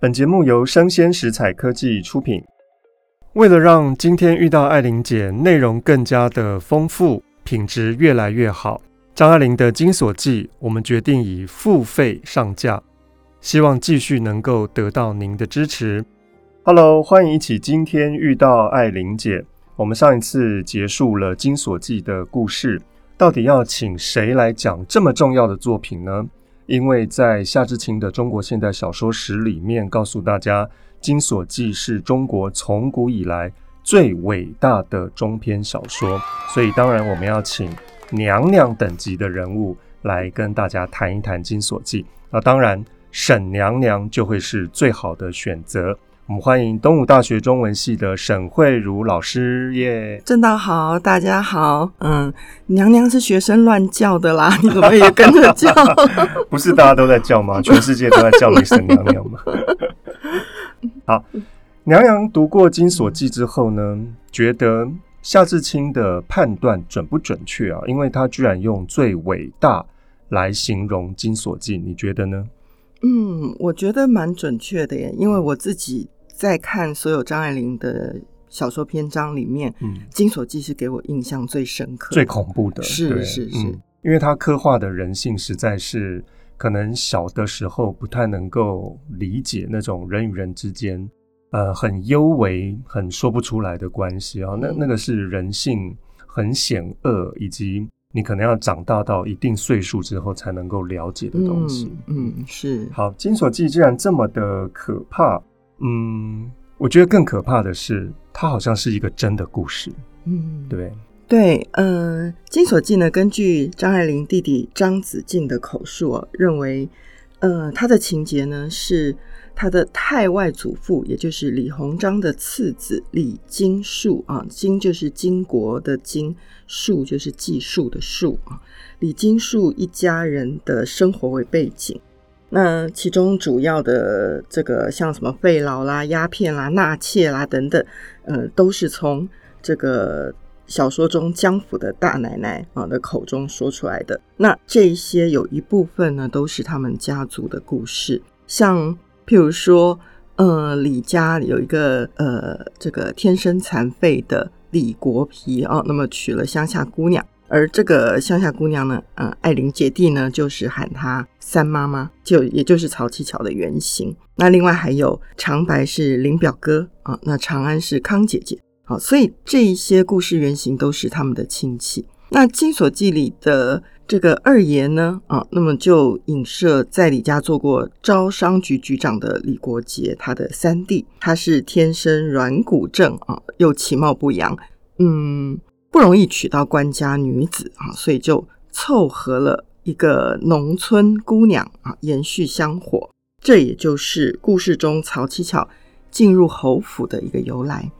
本节目由生鲜食采科技出品。为了让今天遇到爱玲姐内容更加的丰富，品质越来越好，张爱玲的《金锁记》，我们决定以付费上架，希望继续能够得到您的支持。Hello，欢迎一起今天遇到爱玲姐。我们上一次结束了《金锁记》的故事，到底要请谁来讲这么重要的作品呢？因为在夏志清的《中国现代小说史》里面告诉大家，《金锁记》是中国从古以来最伟大的中篇小说，所以当然我们要请娘娘等级的人物来跟大家谈一谈《金锁记》。那当然，沈娘娘就会是最好的选择。我们欢迎东吴大学中文系的沈慧茹老师耶！正道好，大家好。嗯，娘娘是学生乱叫的啦，你怎么也跟着叫？不是大家都在叫吗？全世界都在叫你沈娘娘吗？好，娘娘读过《金锁记》之后呢，觉得夏志清的判断准不准确啊？因为他居然用最伟大来形容《金锁记》，你觉得呢？嗯，我觉得蛮准确的耶，因为我自己。在看所有张爱玲的小说篇章里面，嗯，《金锁记》是给我印象最深刻、最恐怖的，是是是、嗯，因为他刻画的人性实在是可能小的时候不太能够理解那种人与人之间，呃，很幽微、很说不出来的关系啊。那那个是人性很险恶，以及你可能要长大到一定岁数之后才能够了解的东西。嗯，嗯是。好，《金锁记》既然这么的可怕。嗯，我觉得更可怕的是，它好像是一个真的故事。嗯，对对，呃，《金锁记》呢，根据张爱玲弟弟张子静的口述，哦，认为，呃，他的情节呢是他的太外祖父，也就是李鸿章的次子李金树啊，金就是金国的金，树就是计数的数啊，李金树一家人的生活为背景。那其中主要的这个像什么费劳啦、鸦片啦、纳妾啦等等，呃，都是从这个小说中江府的大奶奶啊的口中说出来的。那这些有一部分呢，都是他们家族的故事。像譬如说，呃，李家有一个呃这个天生残废的李国皮啊，那么娶了乡下姑娘。而这个乡下姑娘呢，呃，爱玲姐弟呢，就是喊她三妈妈，就也就是曹七巧的原型。那另外还有长白是林表哥啊，那长安是康姐姐，好，所以这一些故事原型都是他们的亲戚。那《金锁记》里的这个二爷呢，啊，那么就影射在李家做过招商局局长的李国杰，他的三弟，他是天生软骨症啊，又其貌不扬，嗯。不容易娶到官家女子啊，所以就凑合了一个农村姑娘啊，延续香火。这也就是故事中曹七巧进入侯府的一个由来。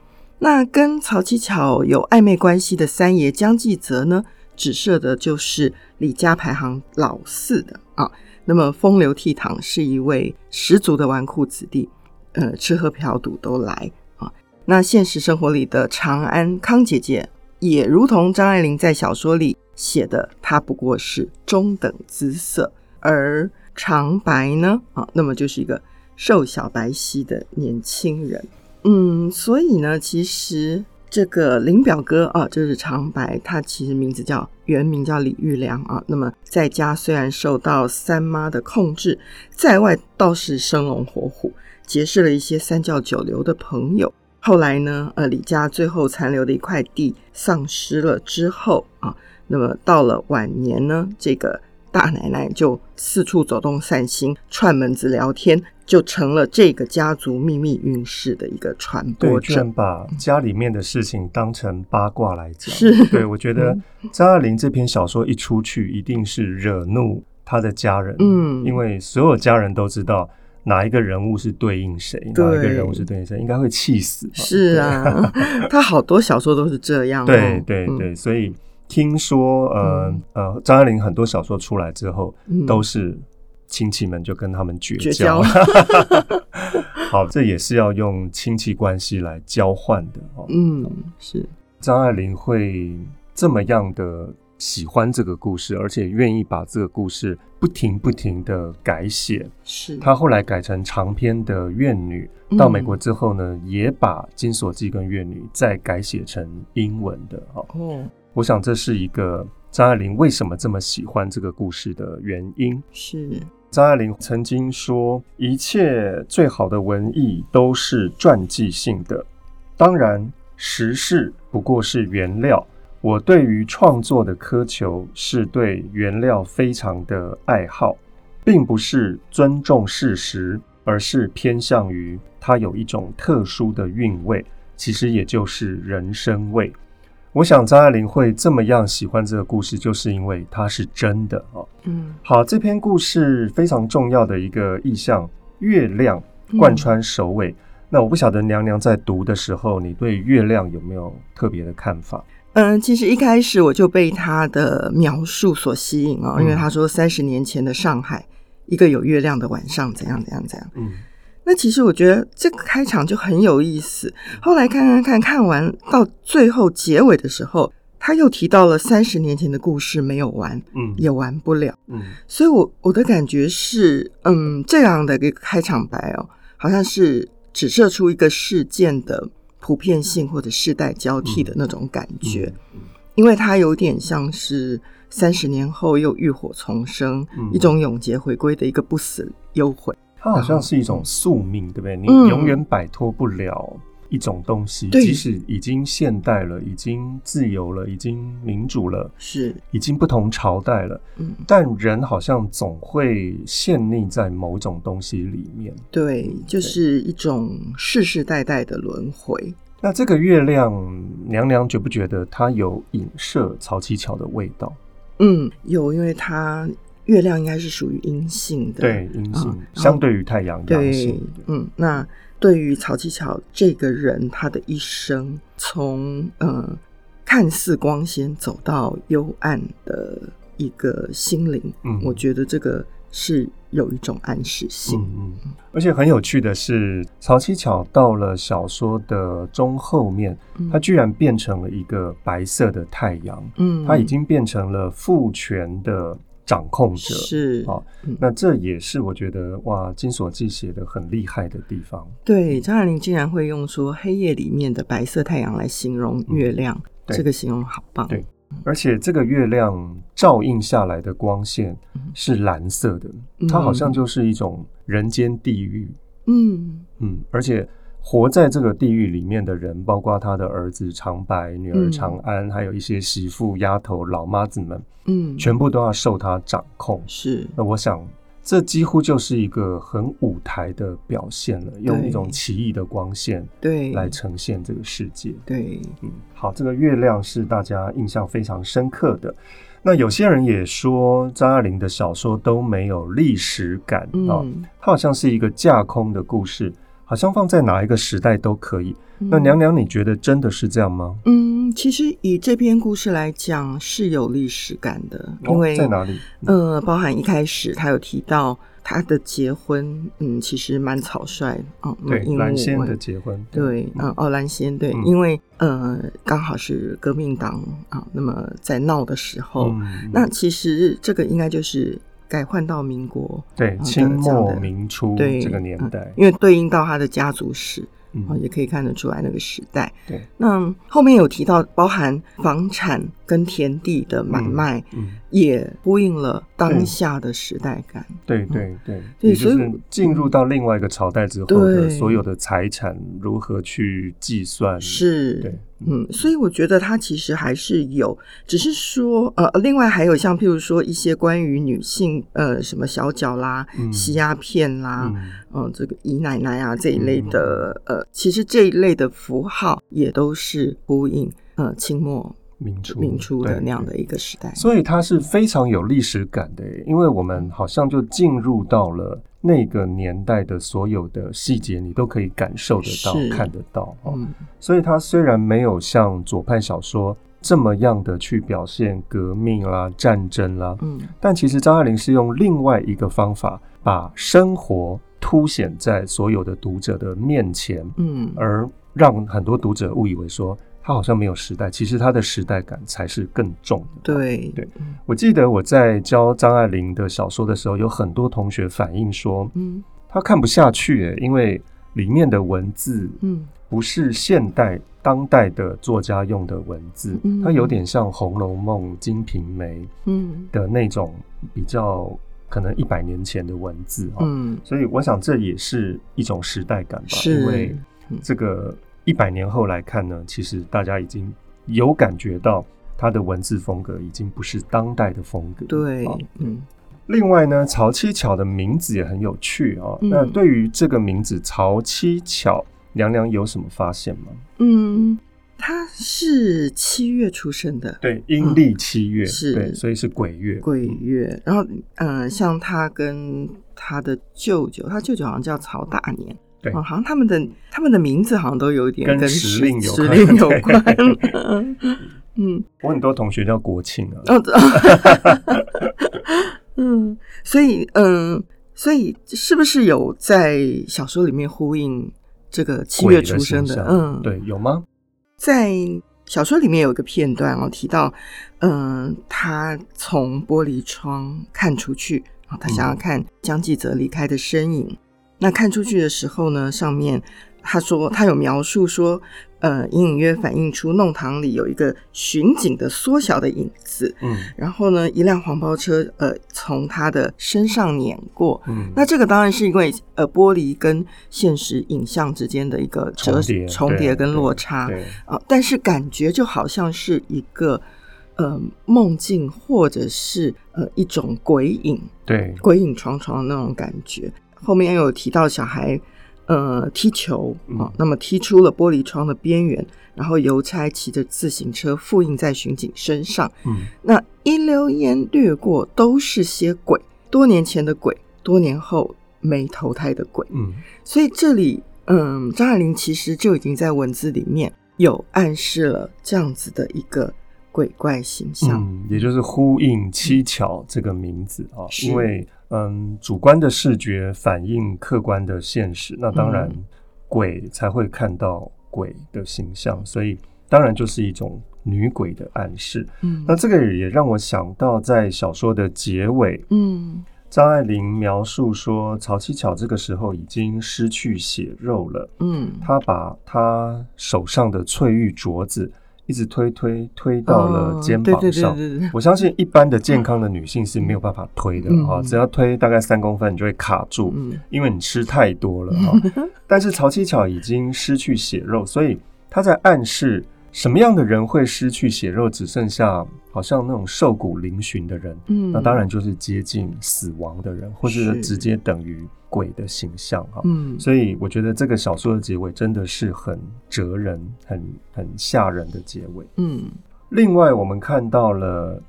那跟曹七巧有暧昧关系的三爷江继泽呢，指涉的就是李家排行老四的啊。那么风流倜傥，是一位十足的纨绔子弟，呃，吃喝嫖赌都来啊。那现实生活里的长安康姐姐。也如同张爱玲在小说里写的，他不过是中等姿色，而长白呢，啊，那么就是一个瘦小白皙的年轻人。嗯，所以呢，其实这个林表哥啊，就是长白，他其实名字叫原名叫李玉良啊。那么在家虽然受到三妈的控制，在外倒是生龙活虎，结识了一些三教九流的朋友。后来呢，呃，李家最后残留的一块地丧失了之后啊，那么到了晚年呢，这个大奶奶就四处走动散心，串门子聊天，就成了这个家族秘密运势的一个传播者。对，把家里面的事情当成八卦来讲。是，对，我觉得张爱玲这篇小说一出去，一定是惹怒他的家人。嗯，因为所有家人都知道。哪一个人物是对应谁？哪一个人物是对应谁？应该会气死。是啊，他好多小说都是这样。对对对，所以听说，呃呃，张爱玲很多小说出来之后，都是亲戚们就跟他们绝交。好，这也是要用亲戚关系来交换的哦。嗯，是。张爱玲会这么样的喜欢这个故事，而且愿意把这个故事不停不停的改写。是他后来改成长篇的《怨女》，到美国之后呢，嗯、也把《金锁记》跟《怨女》再改写成英文的。哦，我想这是一个张爱玲为什么这么喜欢这个故事的原因。是张爱玲曾经说：“一切最好的文艺都是传记性的，当然。”时事不过是原料，我对于创作的苛求是对原料非常的爱好，并不是尊重事实，而是偏向于它有一种特殊的韵味，其实也就是人生味。我想张爱玲会这么样喜欢这个故事，就是因为它是真的啊。嗯，好，这篇故事非常重要的一个意象，月亮贯穿首尾。嗯那我不晓得娘娘在读的时候，你对月亮有没有特别的看法？嗯，其实一开始我就被他的描述所吸引哦，因为他说三十年前的上海，一个有月亮的晚上，怎样怎样怎样。嗯，那其实我觉得这个开场就很有意思。后来看看看看完到最后结尾的时候，他又提到了三十年前的故事没有完，嗯，也完不了，嗯，所以我我的感觉是，嗯，这样的一个开场白哦，好像是。指射出一个事件的普遍性或者世代交替的那种感觉，因为它有点像是三十年后又浴火重生，嗯、一种永劫回归的一个不死幽魂。它好像是一种宿命，嗯、对不对？你永远摆脱不了。一种东西，即使已经现代了，已经自由了，已经民主了，是已经不同朝代了，嗯，但人好像总会陷溺在某种东西里面。对，就是一种世世代代的轮回。那这个月亮，娘娘觉不觉得它有影射曹七巧的味道？嗯，有，因为它月亮应该是属于阴性的，对，阴性，嗯，相对于太阳阳性，对，嗯，那。对于曹七巧这个人，他的一生从呃看似光鲜走到幽暗的一个心灵，嗯，我觉得这个是有一种暗示性。嗯嗯，而且很有趣的是，曹七巧到了小说的中后面，他居然变成了一个白色的太阳，嗯，他已经变成了父权的。掌控者是啊，嗯、那这也是我觉得哇，《金锁记》写的很厉害的地方。对，张爱玲竟然会用说黑夜里面的白色太阳来形容月亮，嗯、这个形容好棒。对，而且这个月亮照映下来的光线是蓝色的，嗯、它好像就是一种人间地狱。嗯嗯，而且。活在这个地狱里面的人，包括他的儿子长白、女儿长安，嗯、还有一些媳妇、丫头、老妈子们，嗯，全部都要受他掌控。是，那我想，这几乎就是一个很舞台的表现了，用一种奇异的光线，对，来呈现这个世界。对，嗯，好，这个月亮是大家印象非常深刻的。那有些人也说，张爱玲的小说都没有历史感啊，嗯、哦，它好像是一个架空的故事。好像放在哪一个时代都可以。嗯、那娘娘，你觉得真的是这样吗？嗯，其实以这篇故事来讲是有历史感的，因为、哦、在哪里？呃，包含一开始他有提到他的结婚，嗯，其实蛮草率的。嗯，对，蓝仙的结婚，对，嗯，哦，蓝仙，对，嗯、因为呃，刚好是革命党啊，那么在闹的时候，嗯、那其实这个应该就是。改换到民国，对，清末民初这个年代，因为对应到他的家族史。嗯，也可以看得出来那个时代。对，那后面有提到包含房产跟田地的买卖，嗯，也呼应了当下的时代感。对对对，也就是进入到另外一个朝代之后的所有的财产如何去计算。是，对，嗯，所以我觉得它其实还是有，只是说呃，另外还有像譬如说一些关于女性呃什么小脚啦、吸鸦片啦。嗯，这个姨奶奶啊这一类的，嗯、呃，其实这一类的符号也都是呼应呃清末民初民初的那样的一个时代，所以它是非常有历史感的，因为我们好像就进入到了那个年代的所有的细节，你都可以感受得到、看得到。嗯，所以它虽然没有像左派小说这么样的去表现革命啦、战争啦，嗯，但其实张爱玲是用另外一个方法把生活。凸显在所有的读者的面前，嗯，而让很多读者误以为说他好像没有时代，其实它的时代感才是更重的。对。对，我记得我在教张爱玲的小说的时候，有很多同学反映说，嗯，他看不下去，诶，因为里面的文字，嗯，不是现代当代的作家用的文字，嗯，它有点像《红楼梦》《金瓶梅》嗯。的那种比较可能一百年前的文字，嗯，所以我想这也是一种时代感吧，因为这个。一百年后来看呢，其实大家已经有感觉到他的文字风格已经不是当代的风格。对，嗯。另外呢，曹七巧的名字也很有趣啊。嗯、那对于这个名字曹七巧，娘娘有什么发现吗？嗯，她是七月出生的，对，阴历七月、嗯、是，对，所以是鬼月。鬼月，然后嗯、呃，像他跟他的舅舅，他舅舅好像叫曹大年。对，好像他们的他们的名字好像都有一点跟时令有时令有关。嗯，我很多同学叫国庆啊。哦，嗯，所以嗯，所以是不是有在小说里面呼应这个七月出生的？嗯，对，有吗？在小说里面有一个片段哦，提到嗯，他从玻璃窗看出去，他想要看江继泽离开的身影。那看出去的时候呢，上面他说他有描述说，呃，隐隐约反映出弄堂里有一个巡警的缩小的影子，嗯，然后呢，一辆黄包车呃从他的身上碾过，嗯，那这个当然是因为呃玻璃跟现实影像之间的一个折重叠重叠跟落差啊，呃，但是感觉就好像是一个呃梦境或者是呃一种鬼影，对，鬼影幢幢的那种感觉。后面又有提到小孩，呃，踢球啊，嗯、那么踢出了玻璃窗的边缘，然后邮差骑着自行车复印在巡警身上。嗯，那一溜烟掠过，都是些鬼，多年前的鬼，多年后没投胎的鬼。嗯，所以这里，嗯，张爱玲其实就已经在文字里面有暗示了这样子的一个鬼怪形象，嗯，也就是呼应七巧这个名字啊，嗯、因为。嗯，主观的视觉反映客观的现实，那当然鬼才会看到鬼的形象，嗯、所以当然就是一种女鬼的暗示。嗯，那这个也让我想到在小说的结尾，嗯，张爱玲描述说曹七巧这个时候已经失去血肉了，嗯，她把她手上的翠玉镯子。一直推推推到了肩膀上，我相信一般的健康的女性是没有办法推的啊，只要推大概三公分，你就会卡住，因为你吃太多了哈。但是曹七巧已经失去血肉，所以她在暗示什么样的人会失去血肉，只剩下好像那种瘦骨嶙峋的人，嗯。那当然就是接近死亡的人，或者直接等于。鬼的形象哈，嗯，所以我觉得这个小说的结尾真的是很折人、很很吓人的结尾，嗯。另外，我们看到了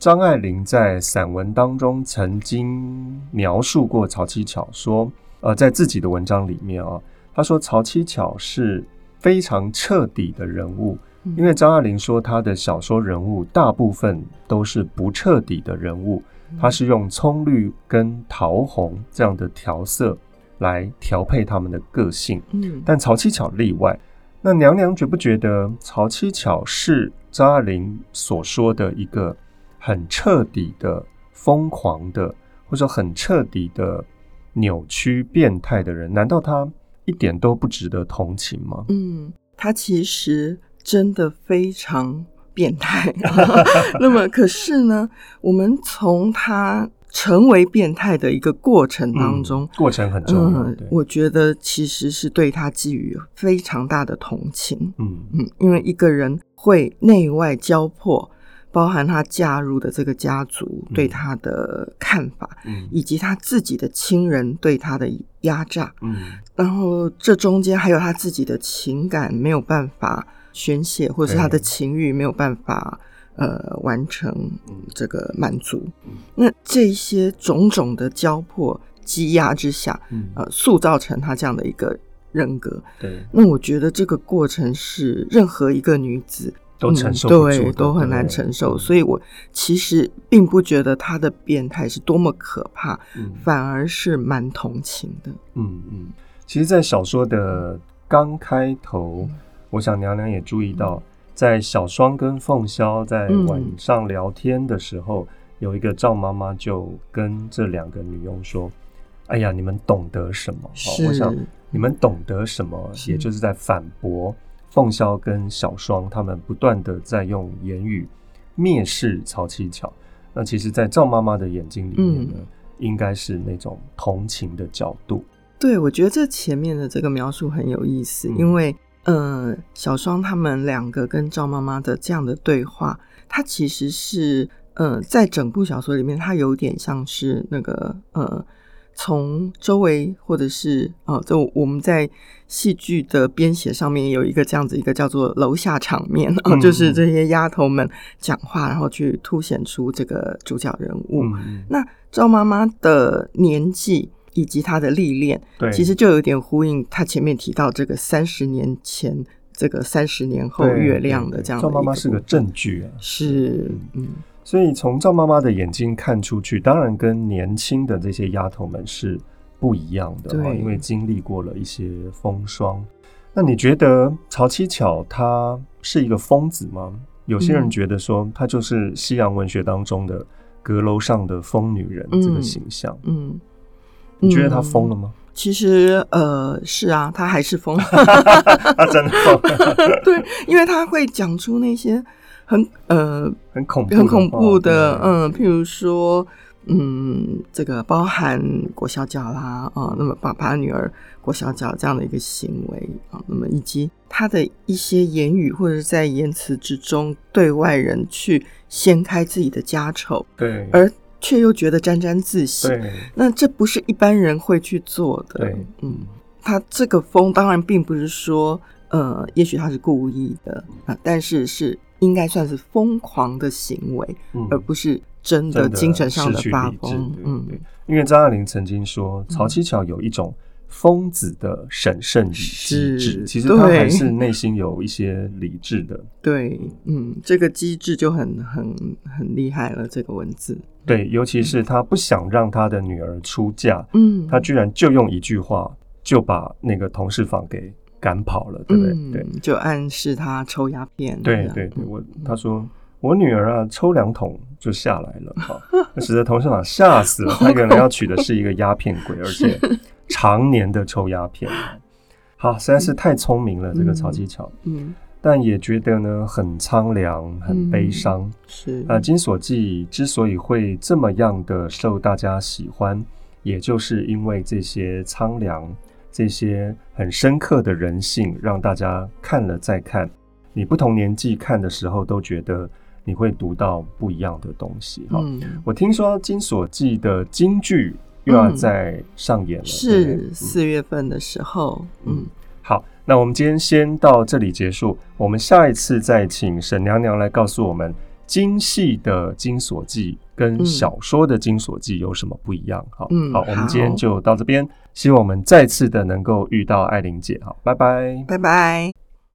张爱玲在散文当中曾经描述过曹七巧，说，呃，在自己的文章里面啊，她说曹七巧是非常彻底的人物，因为张爱玲说她的小说人物大部分都是不彻底的人物。她是用葱绿跟桃红这样的调色来调配他们的个性，嗯，但曹七巧例外。那娘娘觉不觉得曹七巧是张爱玲所说的一个很彻底的疯狂的，或者说很彻底的扭曲变态的人？难道他一点都不值得同情吗？嗯，他其实真的非常。变态，那么可是呢？我们从他成为变态的一个过程当中，嗯、过程很重要。嗯、我觉得其实是对他寄予非常大的同情。嗯嗯，因为一个人会内外交迫，包含他嫁入的这个家族对他的看法，嗯、以及他自己的亲人对他的压榨。嗯，然后这中间还有他自己的情感没有办法。宣泄，或者是他的情欲没有办法呃完成这个满足，那这些种种的交迫积压之下，呃，塑造成他这样的一个人格。对，那我觉得这个过程是任何一个女子都承受对，都很难承受。所以我其实并不觉得他的变态是多么可怕，反而是蛮同情的。嗯嗯，其实，在小说的刚开头。我想娘娘也注意到，在小双跟凤萧在晚上聊天的时候，嗯、有一个赵妈妈就跟这两个女佣说：“哎呀，你们懂得什么？是我想你们懂得什么，也就是在反驳凤萧跟小双他们不断的在用言语蔑视曹七巧。那其实，在赵妈妈的眼睛里面呢，嗯、应该是那种同情的角度。对，我觉得这前面的这个描述很有意思，嗯、因为。呃，小双他们两个跟赵妈妈的这样的对话，它其实是呃，在整部小说里面，它有点像是那个呃，从周围或者是哦、呃，就我们在戏剧的编写上面有一个这样子一个叫做楼下场面，嗯、就是这些丫头们讲话，然后去凸显出这个主角人物。嗯、那赵妈妈的年纪。以及他的历练，对，其实就有点呼应他前面提到这个三十年前，这个三十年后月亮的这样的。赵妈妈是个证据啊，是，嗯，所以从赵妈妈的眼睛看出去，当然跟年轻的这些丫头们是不一样的，对，因为经历过了一些风霜。那你觉得曹七巧她是一个疯子吗？有些人觉得说她就是西洋文学当中的阁楼上的疯女人这个形象，嗯。嗯你觉得他疯了吗？嗯、其实，呃，是啊，他还是疯，他真的疯。对，因为他会讲出那些很呃很恐怖、很恐怖的，嗯，譬如说，嗯，这个包含裹小脚啦，啊、呃，那么爸爸女儿裹小脚这样的一个行为啊、呃，那么以及他的一些言语或者是在言辞之中对外人去掀开自己的家丑，对，而。却又觉得沾沾自喜，那这不是一般人会去做的。对，嗯，他这个疯当然并不是说，呃，也许他是故意的啊，但是是应该算是疯狂的行为，嗯、而不是真的精神上的发疯。嗯，因为张爱玲曾经说，曹七巧有一种。疯子的审慎与机智，其实他还是内心有一些理智的。对，嗯，这个机智就很很很厉害了。这个文字，对，尤其是他不想让他的女儿出嫁，嗯，他居然就用一句话就把那个同事房给赶跑了，对不对？嗯、对，就暗示他抽鸦片。对对对，我他说我女儿啊，抽两桶就下来了，哈，使得同事长吓死了。他原来要娶的是一个鸦片鬼，而且。常年的抽鸦片，好，实在是太聪明了，嗯、这个曹七巧，嗯，但也觉得呢很苍凉，很悲伤、嗯。是啊，《金锁记》之所以会这么样的受大家喜欢，也就是因为这些苍凉、这些很深刻的人性，让大家看了再看，你不同年纪看的时候，都觉得你会读到不一样的东西。哈、嗯，我听说《金锁记》的京剧。又要再上演了，嗯、是四月份的时候。嗯，嗯，好，那我们今天先到这里结束，我们下一次再请沈娘娘来告诉我们京戏的《金锁记》跟小说的《金锁记》有什么不一样。好，嗯，好，我们今天就到这边，希望我们再次的能够遇到艾玲姐。好，拜拜，拜拜。